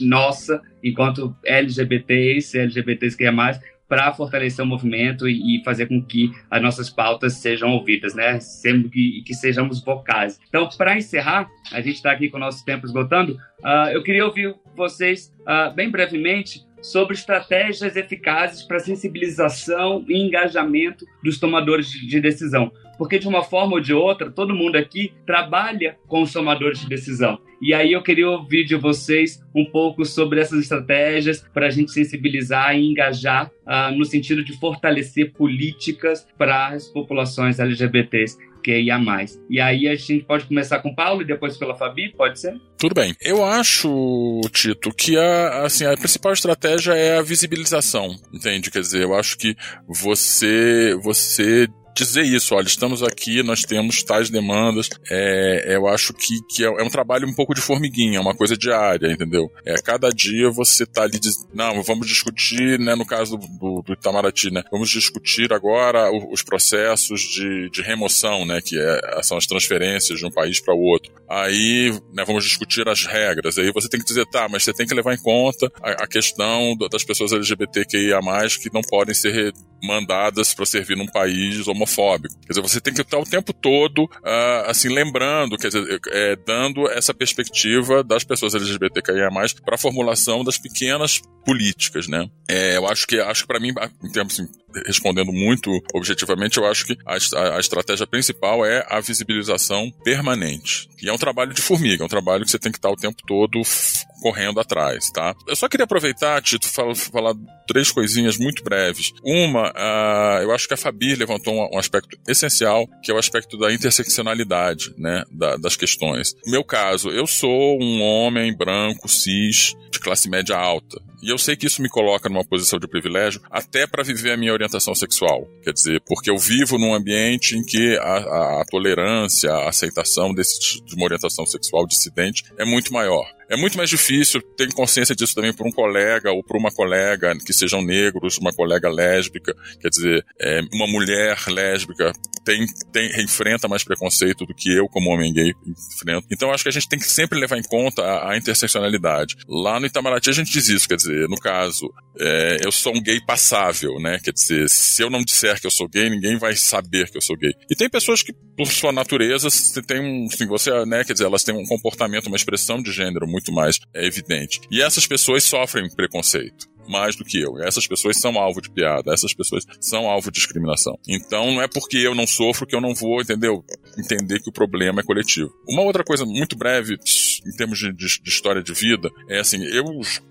nossa, enquanto LGBTs, LGBTs que é mais, para fortalecer o movimento e, fazer com que as nossas pautas sejam ouvidas, né? Sempre que, que sejamos vocais. Então, para encerrar, a gente está aqui com o nosso tempo esgotando, uh, eu queria ouvir vocês, uh, bem brevemente, sobre estratégias eficazes para sensibilização e engajamento dos tomadores de decisão. Porque, de uma forma ou de outra, todo mundo aqui trabalha com os tomadores de decisão. E aí eu queria ouvir de vocês um pouco sobre essas estratégias para a gente sensibilizar e engajar uh, no sentido de fortalecer políticas para as populações LGBTs que ia mais. E aí a gente pode começar com o Paulo e depois pela Fabi, pode ser? Tudo bem. Eu acho, Tito, que a, assim, a principal estratégia é a visibilização, entende? Quer dizer, eu acho que você, você dizer isso, olha, estamos aqui, nós temos tais demandas. É, eu acho que, que é, é, um trabalho um pouco de formiguinha, é uma coisa diária, entendeu? É, cada dia você tá ali, diz, não, vamos discutir, né, no caso do, do Itamaraty, né, vamos discutir agora os processos de, de remoção, né, que é, são as transferências de um país para o outro. Aí, né, vamos discutir as regras. Aí você tem que dizer, tá, mas você tem que levar em conta a, a questão das pessoas LGBTQIA+, que não podem ser mandadas para servir num país homofóbico. Quer dizer, você tem que estar o tempo todo, uh, assim, lembrando, quer dizer, é, dando essa perspectiva das pessoas LGBTQIA+, para a formulação das pequenas políticas, né? É, eu acho que, acho que para mim, em termos assim, respondendo muito objetivamente, eu acho que a, a, estratégia principal é a visibilização permanente. E é um trabalho de formiga, é um trabalho que você tem que estar o tempo todo correndo atrás, tá? Eu só queria aproveitar, Tito, falar, falar três coisinhas muito breves. Uma, uh, eu acho que a Fabi levantou um, um, aspecto essencial, que é o aspecto da interseccionalidade, né, da, das questões. No meu caso, eu sou um homem branco, cis, de classe média alta. E eu sei que isso me coloca numa posição de privilégio até para viver a minha orientação sexual. Quer dizer, porque eu vivo num ambiente em que a, a, a tolerância, a aceitação desse, de uma orientação sexual dissidente é muito maior. É muito mais difícil ter consciência disso também por um colega ou por uma colega que sejam negros, uma colega lésbica, quer dizer, é, uma mulher lésbica tem, tem, enfrenta mais preconceito do que eu, como homem gay, enfrento. Então acho que a gente tem que sempre levar em conta a, a interseccionalidade. Lá no Itamaraty a gente diz isso, quer dizer, no caso, é, eu sou um gay passável, né? Quer dizer, se eu não disser que eu sou gay, ninguém vai saber que eu sou gay. E tem pessoas que, por sua natureza, tem um, assim, você, né? Quer dizer, elas têm um comportamento, uma expressão de gênero muito mais é evidente. E essas pessoas sofrem preconceito mais do que eu. Essas pessoas são alvo de piada, essas pessoas são alvo de discriminação. Então não é porque eu não sofro que eu não vou, entendeu? Entender que o problema é coletivo. Uma outra coisa muito breve, em termos de, de, de história de vida, é assim, eu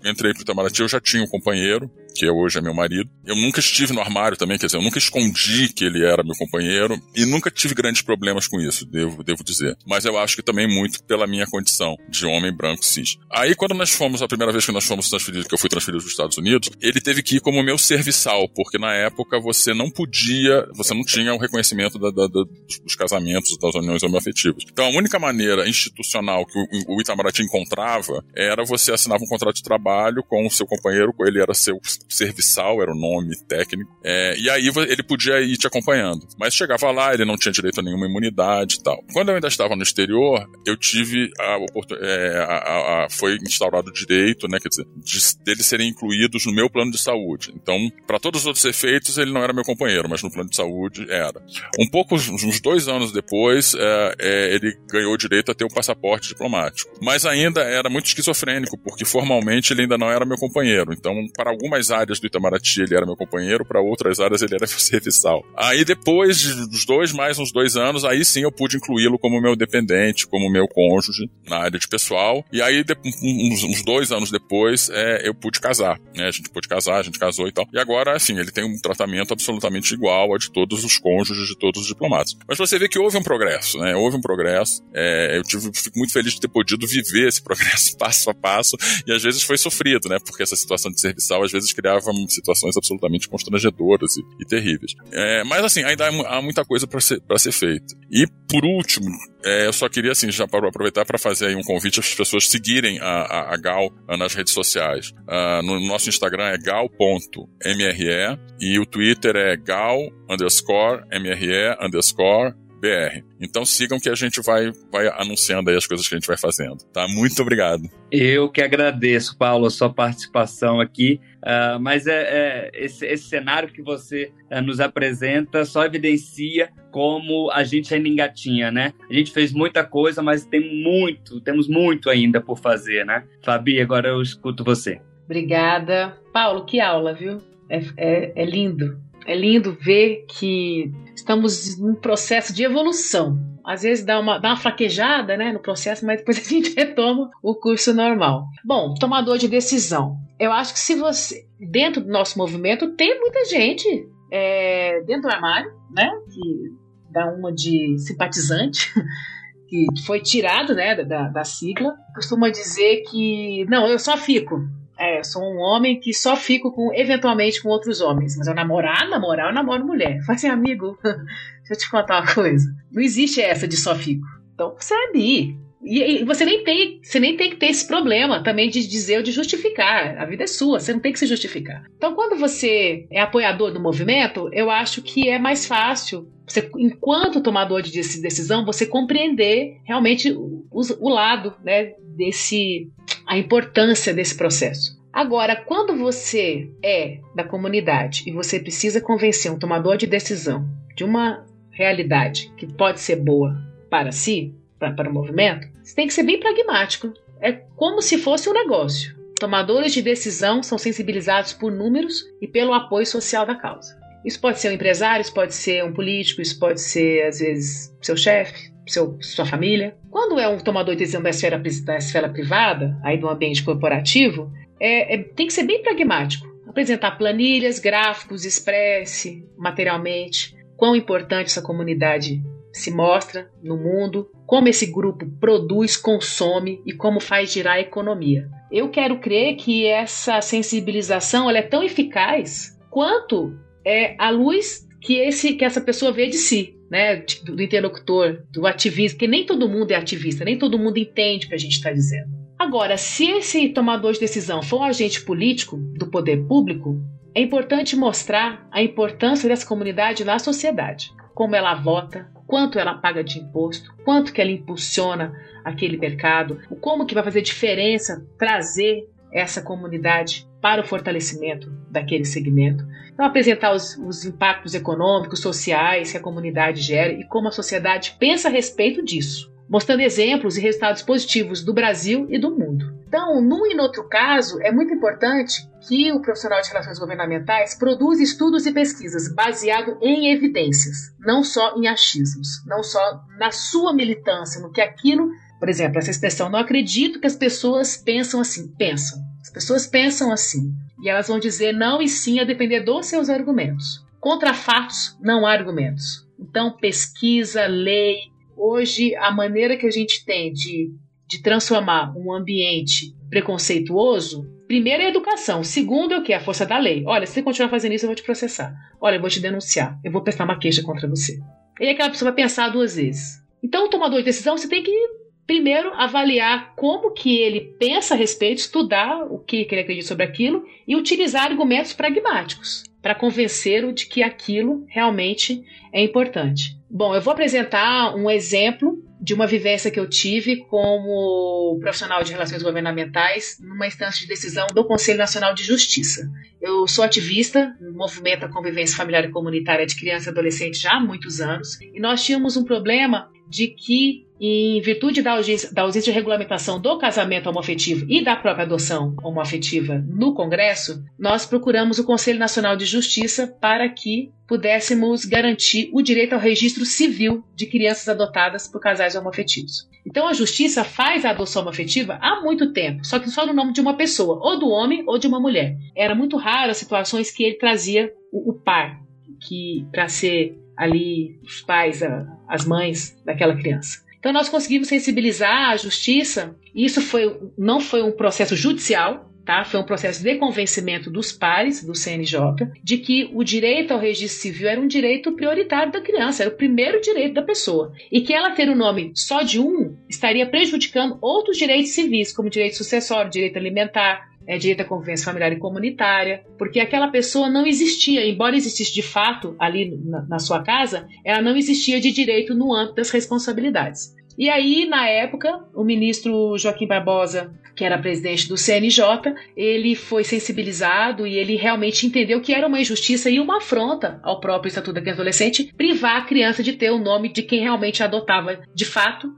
entrei pro Itamaraty, eu já tinha um companheiro, que hoje é meu marido. Eu nunca estive no armário também, quer dizer, eu nunca escondi que ele era meu companheiro e nunca tive grandes problemas com isso, devo, devo dizer. Mas eu acho que também muito pela minha condição de homem branco cis. Aí quando nós fomos, a primeira vez que nós fomos transferidos, que eu fui transferido dos Estados Unidos, ele teve que ir como meu serviçal, porque na época você não podia, você não tinha o reconhecimento da, da, da, dos casamentos, das uniões homoafetivas. Então a única maneira institucional que o, o Itamaraty encontrava era você assinava um contrato de trabalho com o seu companheiro, ele era seu serviçal, era o nome técnico, é, e aí ele podia ir te acompanhando. Mas chegava lá, ele não tinha direito a nenhuma imunidade e tal. Quando eu ainda estava no exterior, eu tive a oportunidade, é, foi instaurado o direito, né, quer dizer, de, deles serem incluídos no meu plano de saúde. Então, para todos os outros efeitos, ele não era meu companheiro, mas no plano de saúde era. Um pouco, uns dois anos depois, é, é, ele ganhou o direito a ter um passaporte diplomático. Mas ainda era muito esquizofrênico, porque formalmente ele ainda não era meu companheiro. Então, para algumas áreas do Itamaraty ele era meu companheiro, para outras áreas ele era serviçal. Aí depois dos dois, mais uns dois anos, aí sim eu pude incluí-lo como meu dependente, como meu cônjuge na área de pessoal. E aí, uns, uns dois anos depois, é, eu pude casar. Né? A gente pôde casar, a gente casou e tal. E agora, assim, ele tem um tratamento absolutamente igual a de todos os cônjuges de todos os diplomatas. Mas você vê que houve um progresso, né? Houve um progresso. É, eu tive, fico muito feliz de ter podido viver esse progresso passo a passo. E às vezes foi sofrido, né? Porque essa situação de serviçal às vezes criava situações absolutamente constrangedoras e, e terríveis. É, mas assim, ainda há muita coisa para ser, ser feita. E por último, é, eu só queria assim já para aproveitar para fazer um convite às pessoas seguirem a, a, a Gal nas redes sociais. Uh, no nosso Instagram é gal.mre e o Twitter é gal underscore mre underscore BR. Então sigam que a gente vai, vai anunciando aí as coisas que a gente vai fazendo. Tá? Muito obrigado. Eu que agradeço, Paulo, a sua participação aqui. Uh, mas é, é esse, esse, cenário que você uh, nos apresenta só evidencia como a gente ainda engatinha, né? A gente fez muita coisa, mas tem muito, temos muito ainda por fazer, né? Fabi, agora eu escuto você. Obrigada. Paulo, que aula, viu? é, é, é lindo é lindo ver que estamos num processo de evolução. Às vezes dá uma, dá uma fraquejada né, no processo, mas depois a gente retoma o curso normal. Bom, tomador de decisão. Eu acho que se você. Dentro do nosso movimento, tem muita gente é, dentro do armário, né? Que dá uma de simpatizante. que foi tirado né, da, da sigla, costuma dizer que não, eu só fico. É, sou um homem que só fico com, eventualmente com outros homens. Mas eu namorar, namorar, eu namoro mulher. Fala assim, amigo, deixa eu te contar uma coisa. Não existe essa de só fico. Então, percebe. E, e você nem tem, você nem tem que ter esse problema também de dizer ou de justificar. A vida é sua, você não tem que se justificar. Então, quando você é apoiador do movimento, eu acho que é mais fácil você, enquanto tomador de decisão, você compreender realmente o, o, lado né, desse, a importância desse processo. Agora, quando você é da comunidade e você precisa convencer um tomador de decisão de uma realidade que pode ser boa para si, para, o movimento, você tem que ser bem pragmático. É como se fosse um negócio. Tomadores de decisão são sensibilizados por números e pelo apoio social da causa. Isso pode ser um empresário, isso pode ser um político, isso pode ser, às vezes, seu chefe, seu, sua família. Quando é um tomador de decisão da esfera, da esfera privada, aí do ambiente corporativo, é, é, tem que ser bem pragmático. Apresentar planilhas, gráficos, expresse materialmente quão importante essa comunidade se mostra no mundo, como esse grupo produz, consome e como faz girar a economia. Eu quero crer que essa sensibilização é tão eficaz quanto é a luz que esse que essa pessoa vê de si, né, do interlocutor, do ativista, porque nem todo mundo é ativista, nem todo mundo entende o que a gente está dizendo. Agora, se esse tomador de decisão for um agente político do poder público, é importante mostrar a importância dessa comunidade na sociedade, como ela vota, quanto ela paga de imposto, quanto que ela impulsiona aquele mercado, como que vai fazer diferença trazer essa comunidade para o fortalecimento daquele segmento. Então, apresentar os, os, impactos econômicos, sociais que a comunidade gera e como a sociedade pensa a respeito disso, mostrando exemplos e resultados positivos do Brasil e do mundo. Então, num e no outro caso, é muito importante que o profissional de relações governamentais produza estudos e pesquisas baseados em evidências, não só em achismos, não só na sua militância, no que aquilo por exemplo, essa expressão, não acredito que as pessoas pensam assim. Pensam. As pessoas pensam assim. E elas vão dizer não e sim a depender dos seus argumentos. Contra fatos, não há argumentos. Então, pesquisa, lei. Hoje, a maneira que a gente tem de, de transformar um ambiente preconceituoso, primeiro é a educação, segundo é o que? A força da lei. Olha, se você continuar fazendo isso, eu vou te processar. Olha, eu vou te denunciar. Eu vou prestar uma queixa contra você. E aquela pessoa vai pensar duas vezes. Então, o tomador de decisão, você tem que primeiro avaliar como que ele pensa a respeito, estudar o que, que ele acredita sobre aquilo e utilizar argumentos pragmáticos para convencê-lo de que aquilo realmente é importante. Bom, eu vou apresentar um exemplo de uma vivência que eu tive como profissional de relações governamentais numa instância de decisão do Conselho Nacional de Justiça. Eu sou ativista no movimento da convivência familiar e comunitária de criança e adolescente já há muitos anos, e nós tínhamos um problema de que em virtude da ausência, da ausência de regulamentação do casamento homoafetivo e da própria adoção homoafetiva no Congresso, nós procuramos o Conselho Nacional de Justiça para que pudéssemos garantir o direito ao registro civil de crianças adotadas por casais homoafetivos. Então a justiça faz a adoção homoafetiva há muito tempo, só que só no nome de uma pessoa, ou do homem ou de uma mulher. Era muito raro as situações que ele trazia o, o par, que para ser ali os pais, a, as mães daquela criança. Então nós conseguimos sensibilizar a justiça. Isso foi, não foi um processo judicial, tá? Foi um processo de convencimento dos pares do CNJ de que o direito ao registro civil era um direito prioritário da criança, era o primeiro direito da pessoa. E que ela ter o nome só de um estaria prejudicando outros direitos civis, como direito sucessório, direito alimentar, é, direito à convivência familiar e comunitária, porque aquela pessoa não existia, embora existisse de fato ali na, na sua casa, ela não existia de direito no âmbito das responsabilidades. E aí, na época, o ministro Joaquim Barbosa, que era presidente do CNJ, ele foi sensibilizado e ele realmente entendeu que era uma injustiça e uma afronta ao próprio Estatuto da Criança Adolescente privar a criança de ter o nome de quem realmente adotava de fato,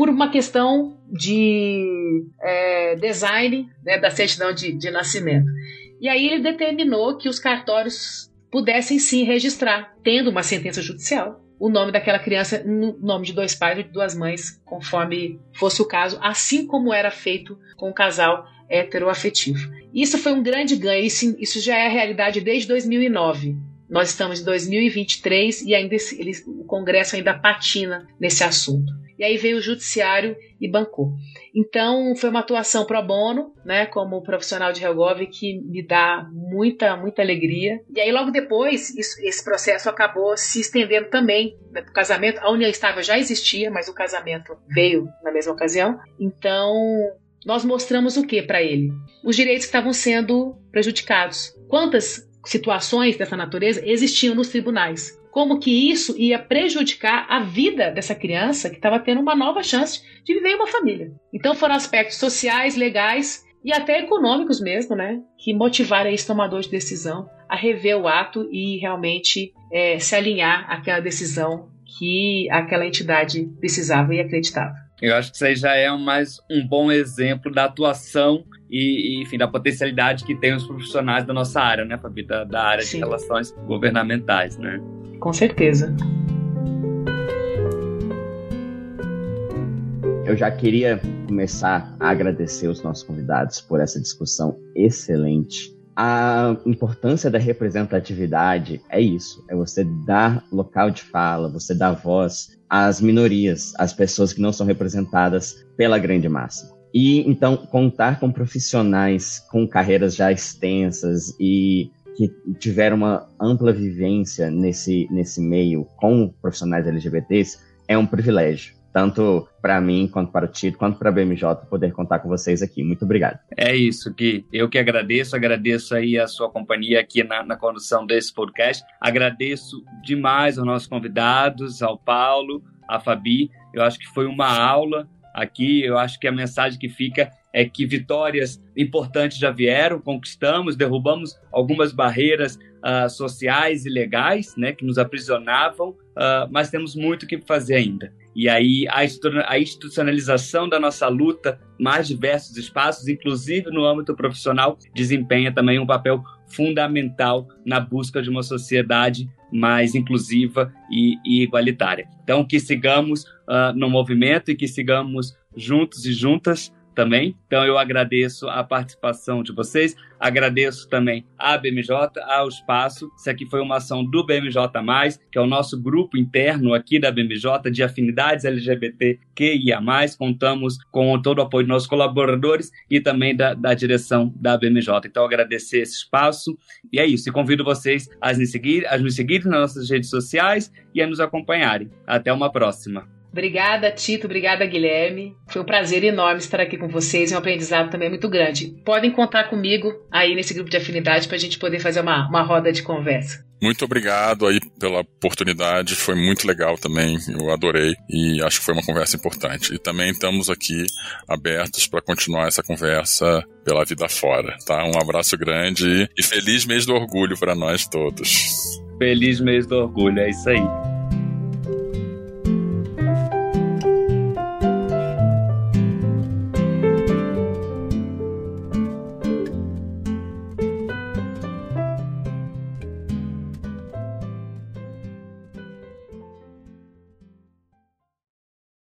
por uma questão de é, design né, da certidão de, de nascimento. E aí ele determinou que os cartórios pudessem sim registrar, tendo uma sentença judicial, o nome daquela criança no nome de dois pais ou de duas mães, conforme fosse o caso, assim como era feito com o casal heteroafetivo. Isso foi um grande ganho, isso, isso já é a realidade desde 2009. Nós estamos em 2023 e ainda ele, o Congresso ainda patina nesse assunto. E aí veio o judiciário e bancou. Então foi uma atuação pro bono, né, como profissional de Helgov que me dá muita muita alegria. E aí logo depois isso, esse processo acabou se estendendo também né, o casamento. A união estável já existia, mas o casamento veio na mesma ocasião. Então nós mostramos o que para ele? Os direitos que estavam sendo prejudicados. Quantas situações dessa natureza existiam nos tribunais? como que isso ia prejudicar a vida dessa criança que estava tendo uma nova chance de viver em uma família. Então foram aspectos sociais, legais e até econômicos mesmo, né, que motivaram esse tomador de decisão a rever o ato e realmente é, se alinhar àquela decisão que aquela entidade precisava e acreditava. Eu acho que isso aí já é mais um bom exemplo da atuação e, enfim, da potencialidade que tem os profissionais da nossa área, né, Fabi? Da, da área Sim. de relações governamentais, né? Com certeza. Eu já queria começar a agradecer os nossos convidados por essa discussão excelente. A importância da representatividade é isso: é você dar local de fala, você dar voz às minorias, às pessoas que não são representadas pela grande massa. E então contar com profissionais com carreiras já extensas e que tiveram uma ampla vivência nesse, nesse meio com profissionais LGBTs é um privilégio. Tanto para mim, quanto para o Tito, quanto para a BMJ, poder contar com vocês aqui. Muito obrigado. É isso, Gui. Eu que agradeço, agradeço aí a sua companhia aqui na, na condução desse podcast. Agradeço demais aos nossos convidados, ao Paulo, à Fabi. Eu acho que foi uma aula aqui. Eu acho que a mensagem que fica é que vitórias importantes já vieram, conquistamos, derrubamos algumas barreiras uh, sociais e legais, né, que nos aprisionavam, uh, mas temos muito o que fazer ainda. E aí a institucionalização da nossa luta, mais diversos espaços, inclusive no âmbito profissional, desempenha também um papel fundamental na busca de uma sociedade mais inclusiva e, e igualitária. Então, que sigamos uh, no movimento e que sigamos juntos e juntas também. Então eu agradeço a participação de vocês, agradeço também à BMJ, ao Espaço. Isso aqui foi uma ação do BMJ, que é o nosso grupo interno aqui da BMJ de afinidades LGBTQIA. Contamos com todo o apoio dos nossos colaboradores e também da, da direção da BMJ. Então agradecer esse espaço. E é isso. E convido vocês a nos seguir, a nos seguir nas nossas redes sociais e a nos acompanharem. Até uma próxima. Obrigada, Tito. Obrigada, Guilherme. Foi um prazer enorme estar aqui com vocês e um aprendizado também muito grande. Podem contar comigo aí nesse grupo de afinidade para a gente poder fazer uma, uma roda de conversa. Muito obrigado aí pela oportunidade, foi muito legal também, eu adorei e acho que foi uma conversa importante. E também estamos aqui abertos para continuar essa conversa pela vida fora, tá? Um abraço grande e feliz mês do orgulho para nós todos. Feliz mês do orgulho, é isso aí.